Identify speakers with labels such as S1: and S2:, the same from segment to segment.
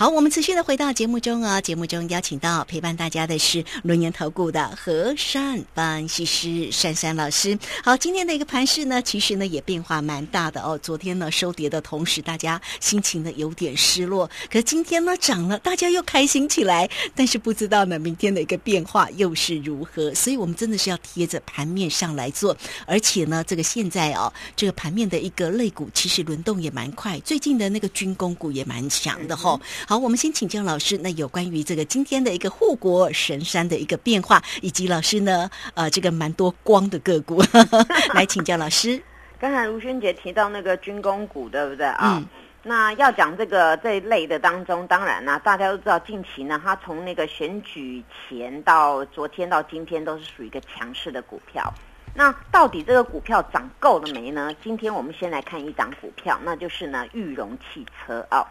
S1: 好，我们持续的回到节目中啊，节目中邀请到陪伴大家的是轮研投顾的和善分析师珊珊老师。好，今天的一个盘势呢，其实呢也变化蛮大的哦。昨天呢收跌的同时，大家心情呢有点失落，可今天呢涨了，大家又开心起来。但是不知道呢明天的一个变化又是如何，所以我们真的是要贴着盘面上来做。而且呢，这个现在哦，这个盘面的一个类股其实轮动也蛮快，最近的那个军工股也蛮强的哈。好，我们先请教老师，那有关于这个今天的一个护国神山的一个变化，以及老师呢，呃，这个蛮多光的个股，来请教老师。
S2: 刚才卢轩杰提到那个军工股，对不对啊？那要讲这个这一类的当中，当然呢，大家都知道近期呢，它从那个选举前到昨天到今天都是属于一个强势的股票。那到底这个股票涨够了没呢？今天我们先来看一档股票，那就是呢裕隆汽车啊。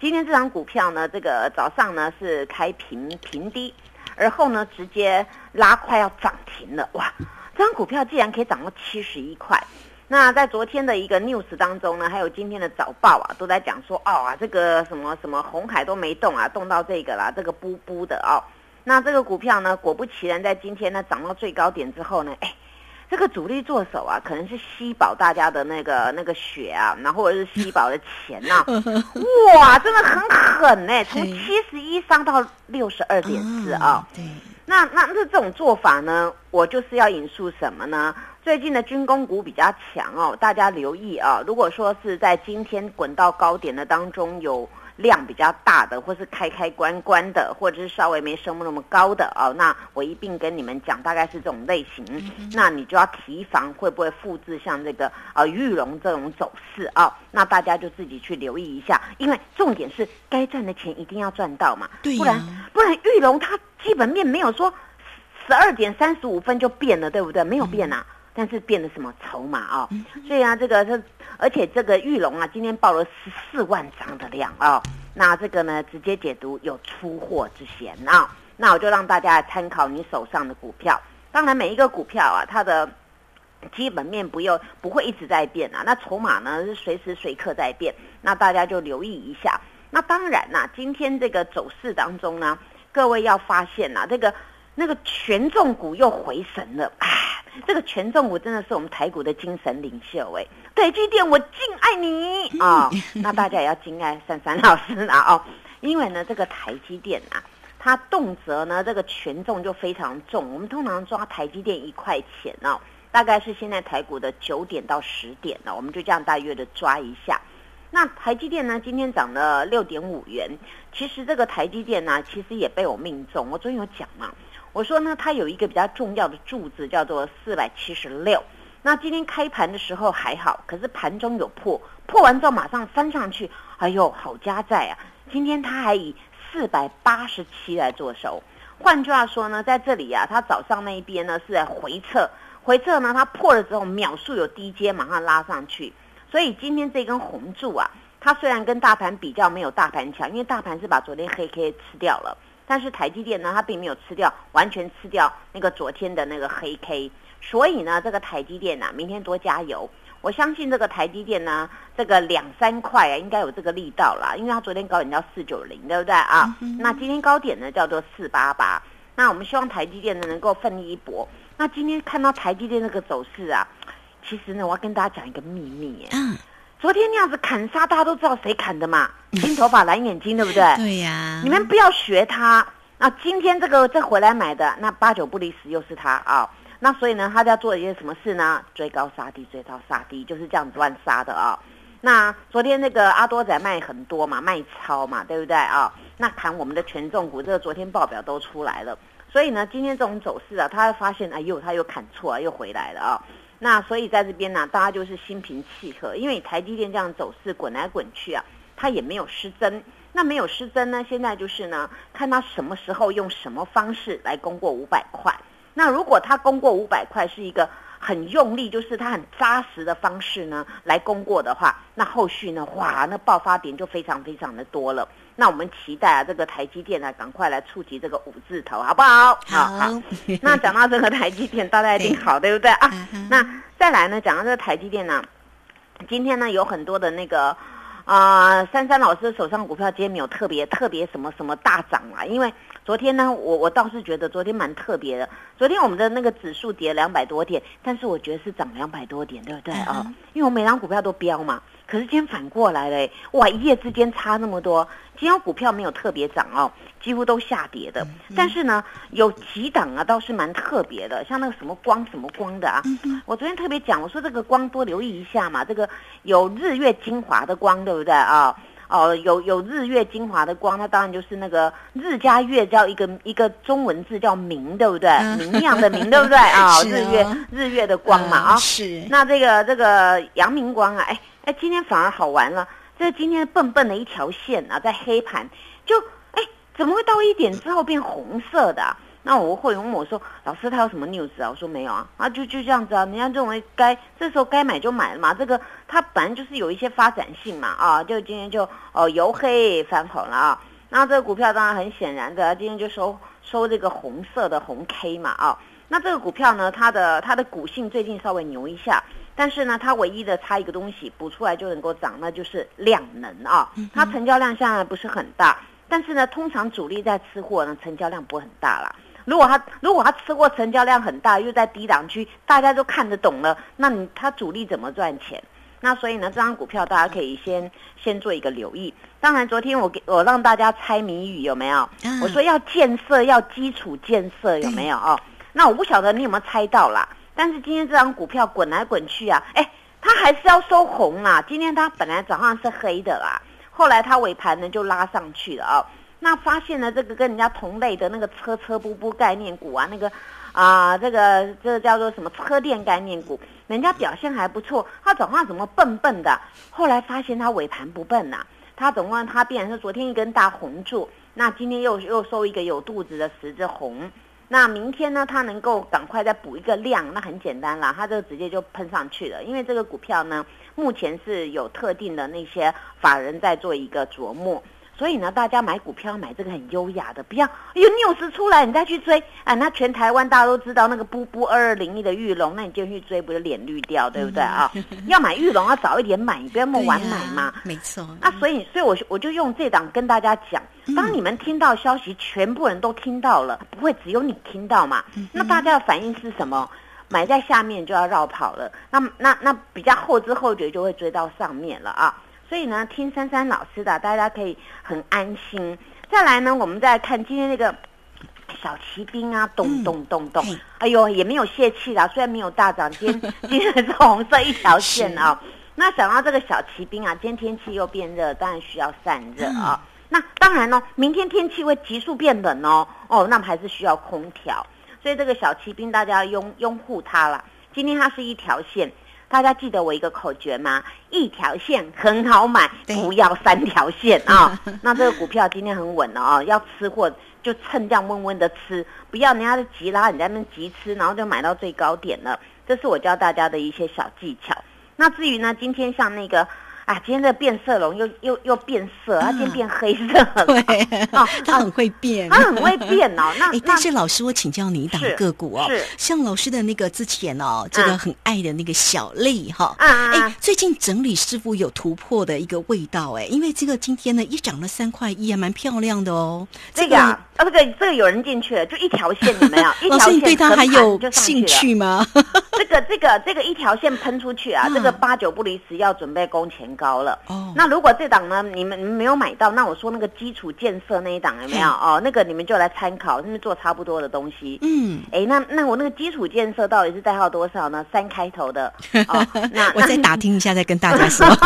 S2: 今天这张股票呢，这个早上呢是开平平低，而后呢直接拉快要涨停了，哇！这张股票竟然可以涨到七十一块。那在昨天的一个 news 当中呢，还有今天的早报啊，都在讲说，哦啊，这个什么什么红海都没动啊，动到这个啦，这个布布的哦。那这个股票呢，果不其然，在今天呢涨到最高点之后呢，哎。这个主力做手啊，可能是吸饱大家的那个 那个血啊，然后或者是吸饱的钱呐，哇，真的很狠呢，从七十一上到六十二点四啊。对，那那那这种做法呢，我就是要引述什么呢？最近的军工股比较强哦，大家留意啊。如果说是在今天滚到高点的当中有。量比较大的，或是开开关关的，或者是稍微没升那么高的哦，那我一并跟你们讲，大概是这种类型。那你就要提防会不会复制像这个呃玉龙这种走势啊？那大家就自己去留意一下，因为重点是该赚的钱一定要赚到嘛，不然不然玉龙它基本面没有说十二点三十五分就变了，对不对？没有变啊。但是变了什么筹码啊？所以啊，这个是，而且这个玉龙啊，今天报了十四万张的量啊。那这个呢，直接解读有出货之嫌啊。那我就让大家参考你手上的股票。当然，每一个股票啊，它的基本面不用不会一直在变啊。那筹码呢是随时随刻在变。那大家就留意一下。那当然啦，今天这个走势当中呢，各位要发现呐，这个那个权重股又回神了啊。这个权重股真的是我们台股的精神领袖哎，台积电我敬爱你啊！那大家也要敬爱珊珊老师啊哦，因为呢这个台积电啊，它动辄呢这个权重就非常重。我们通常抓台积电一块钱哦，大概是现在台股的九点到十点呢，我们就这样大约的抓一下。那台积电呢今天涨了六点五元，其实这个台积电呢其实也被我命中，我昨天有讲嘛。我说呢，它有一个比较重要的柱子，叫做四百七十六。那今天开盘的时候还好，可是盘中有破，破完之后马上翻上去，哎呦，好加在啊！今天它还以四百八十七来做收。换句话说呢，在这里啊，它早上那一边呢是在回撤，回撤呢它破了之后秒速有低阶，马上拉上去。所以今天这根红柱啊，它虽然跟大盘比较没有大盘强，因为大盘是把昨天黑 K 吃掉了。但是台积电呢，它并没有吃掉，完全吃掉那个昨天的那个黑 K，所以呢，这个台积电呢，明天多加油。我相信这个台积电呢，这个两三块啊，应该有这个力道啦，因为它昨天高点叫四九零，对不对啊？那今天高点呢叫做四八八，那我们希望台积电呢能够奋力一搏。那今天看到台积电那个走势啊，其实呢，我要跟大家讲一个秘密。嗯。昨天那样子砍杀，大家都知道谁砍的嘛？金头发蓝眼睛，对不对？
S1: 对呀。
S2: 你们不要学他。那今天这个再回来买的，那八九不离十又是他啊。那所以呢，他要做一些什么事呢？追高杀低，追高杀低，就是这样子乱杀的啊。那昨天那个阿多仔卖很多嘛，卖超嘛，对不对啊？那砍我们的权重股，这个昨天报表都出来了。所以呢，今天这种走势啊，他发现哎呦，他又砍错啊，又回来了啊。那所以在这边呢，大家就是心平气和，因为台积电这样走势滚来滚去啊，它也没有失真。那没有失真呢，现在就是呢，看它什么时候用什么方式来攻过五百块。那如果它攻过五百块是一个。很用力，就是它很扎实的方式呢，来攻过的话，那后续呢，哇，那爆发点就非常非常的多了。那我们期待啊，这个台积电呢，赶快来触及这个五字头，好不好？
S1: 好。
S2: 那讲到这个台积电，大家一定好，对不对啊？那再来呢，讲到这个台积电呢，今天呢有很多的那个啊，珊珊老师手上股票今天没有特别特别什么什么大涨啊，因为昨天呢，我我倒是觉得昨天蛮特别的。昨天我们的那个指数跌两百多点，但是我觉得是涨两百多点，对不对啊？因为我每张股票都飙嘛。可是今天反过来嘞，哇，一夜之间差那么多。今天股票没有特别涨哦，几乎都下跌的。但是呢，有几档啊倒是蛮特别的，像那个什么光什么光的啊。我昨天特别讲，我说这个光多留意一下嘛。这个有日月精华的光，对不对啊？哦，有有日月精华的光，那当然就是那个日加月叫一个一个中文字叫明，对不对？明亮的明，对不对啊？日月日月的光嘛啊。
S1: 是。
S2: 那这个这个阳明光啊，哎哎，今天反而好玩了。这今天笨笨的一条线啊，在黑盘，就哎，怎么会到一点之后变红色的？那我会问我说：“老师，他有什么 news 啊？”我说：“没有啊，啊，就就这样子啊。人家认为该这时候该买就买了嘛。这个它本来就是有一些发展性嘛，啊，就今天就哦由黑翻红了啊。那这个股票当然很显然的，今天就收收这个红色的红 K 嘛，啊，那这个股票呢，它的它的股性最近稍微牛一下。”但是呢，它唯一的差一个东西补出来就能够涨，那就是量能啊。它成交量现在不是很大，但是呢，通常主力在吃货呢，成交量不会很大啦。如果它如果它吃货成交量很大，又在低档区，大家都看得懂了，那你它主力怎么赚钱？那所以呢，这张股票大家可以先先做一个留意。当然，昨天我给我让大家猜谜语有没有？我说要建设，要基础建设有没有哦？那我不晓得你有没有猜到啦。但是今天这张股票滚来滚去啊，哎，它还是要收红啦。今天它本来早上是黑的啦，后来它尾盘呢就拉上去了啊。那发现呢，这个跟人家同类的那个车车不不概念股啊，那个啊，这个这个叫做什么车电概念股，人家表现还不错。它早上怎么笨笨的？后来发现它尾盘不笨呐，它总共它变成昨天一根大红柱，那今天又又收一个有肚子的十字红。那明天呢？它能够赶快再补一个量，那很简单啦，它就直接就喷上去了。因为这个股票呢，目前是有特定的那些法人在做一个琢磨。所以呢，大家买股票买这个很优雅的，不要哎呦 news 出来你再去追啊！那全台湾大家都知道那个布布二二零一的玉龙，那你就去追，不就脸绿掉，对不对啊？要买玉龙要早一点买，你不要那么晚买嘛。
S1: 没错。
S2: 那所以，所以我我就用这档跟大家讲，当你们听到消息，全部人都听到了，不会只有你听到嘛？那大家的反应是什么？买在下面就要绕跑了，那那那比较后知后觉就会追到上面了啊。所以呢，听珊珊老师的，大家可以很安心。再来呢，我们再看今天那个小骑兵啊，咚咚咚咚，哎呦，也没有泄气啦。虽然没有大涨，今天 今天是红色一条线啊。那想到这个小骑兵啊，今天天气又变热，当然需要散热啊。那当然呢，明天天气会急速变冷哦，哦，那么还是需要空调。所以这个小骑兵，大家拥拥护它了。今天它是一条线。大家记得我一个口诀吗？一条线很好买，不要三条线啊！那这个股票今天很稳了啊，要吃货就趁这样温温的吃，不要人家的急拉，你在那边急吃，然后就买到最高点了。这是我教大家的一些小技巧。那至于呢，今天像那个。啊，今天这变色龙又又又变色，它今天变黑色了。
S1: 对，哦，它很会变，
S2: 它很会变哦。那
S1: 但是老师，我请教你一档个股哦，
S2: 是
S1: 像老师的那个之前哦，这个很爱的那个小丽哈，哎，最近整理师傅有突破的一个味道哎，因为这个今天呢一涨了三块一，还蛮漂亮的哦。
S2: 这个啊，这个这个有人进去了，就一条线有没有？
S1: 老师，你对他还有兴趣吗？
S2: 这个这个这个一条线喷出去啊，这个八九不离十，要准备攻前。高了哦，那如果这档呢，你们没有买到，那我说那个基础建设那一档有没有哦？那个你们就来参考，因为做差不多的东西。嗯，哎，那那我那个基础建设到底是代号多少呢？三开头的。
S1: 哦那我再打听一下，再跟大家说。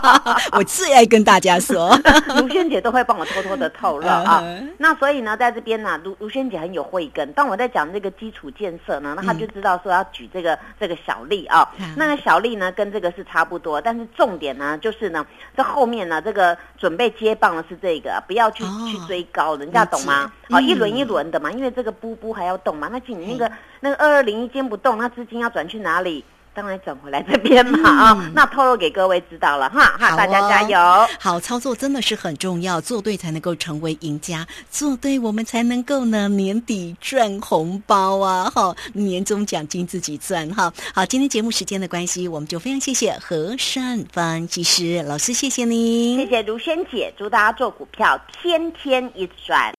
S1: 我最爱跟大家说，
S2: 卢萱姐都会帮我偷偷的透露啊。那所以呢，在这边呢，卢卢萱姐很有慧根。当我在讲这个基础建设呢，那她就知道说要举这个这个小例啊。那个小例呢，跟这个是差不多，但是重点呢。就是呢，这后面呢，这个准备接棒的是这个，不要去去追高，人家懂吗？哦，一轮一轮的嘛，因为这个波波还要动嘛。那你那个那个二二零一间不动，那资金要转去哪里？当然转回来这边嘛啊，那透露给各位知道了哈哈，大家加油！
S1: 好操作真的是很重要，做对才能够成为赢家，做对我们才能够呢年底赚红包啊！哈，年终奖金自己赚哈。好，今天节目时间的关系，我们就非常谢谢和善分析师老师，谢谢您，
S2: 谢谢如萱姐，祝大家做股票天天一直赚。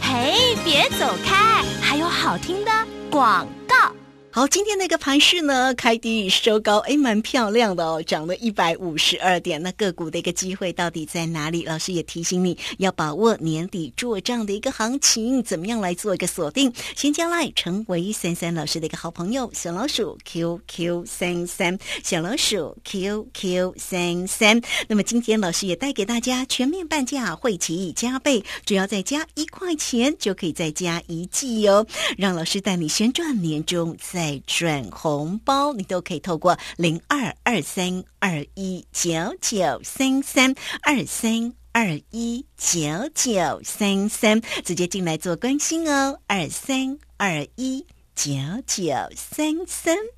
S3: 嘿，别走开，还有好听的广告。
S1: 好，今天那个盘势呢，开低收高，哎，蛮漂亮的哦，涨了一百五十二点。那个股的一个机会到底在哪里？老师也提醒你要把握年底做账的一个行情，怎么样来做一个锁定？先将来成为三三老师的一个好朋友，小老鼠 QQ 三三，小老鼠 QQ 三三。那么今天老师也带给大家全面半价，会期加倍，只要再加一块钱就可以再加一季哦，让老师带你先赚年终再。转红包，你都可以透过零二二三二一九九三三二三二一九九三三直接进来做关心哦，二三二一九九三三。